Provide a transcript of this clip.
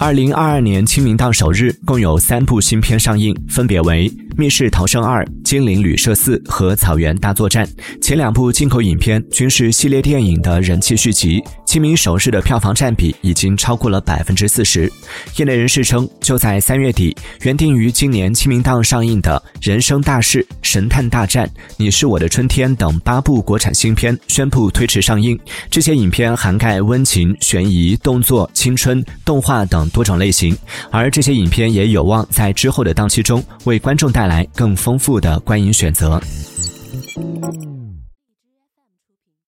二零二二年清明档首日，共有三部新片上映，分别为《密室逃生二》《精灵旅社四》和《草原大作战》。前两部进口影片均是系列电影的人气续集。清明首日的票房占比已经超过了百分之四十。业内人士称，就在三月底，原定于今年清明档上映的《人生大事》《神探大战》《你是我的春天》等八部国产新片宣布推迟上映。这些影片涵盖温情、悬疑、动作、青春、动画等多种类型，而这些影片也有望在之后的档期中为观众带带来更丰富的观影选择。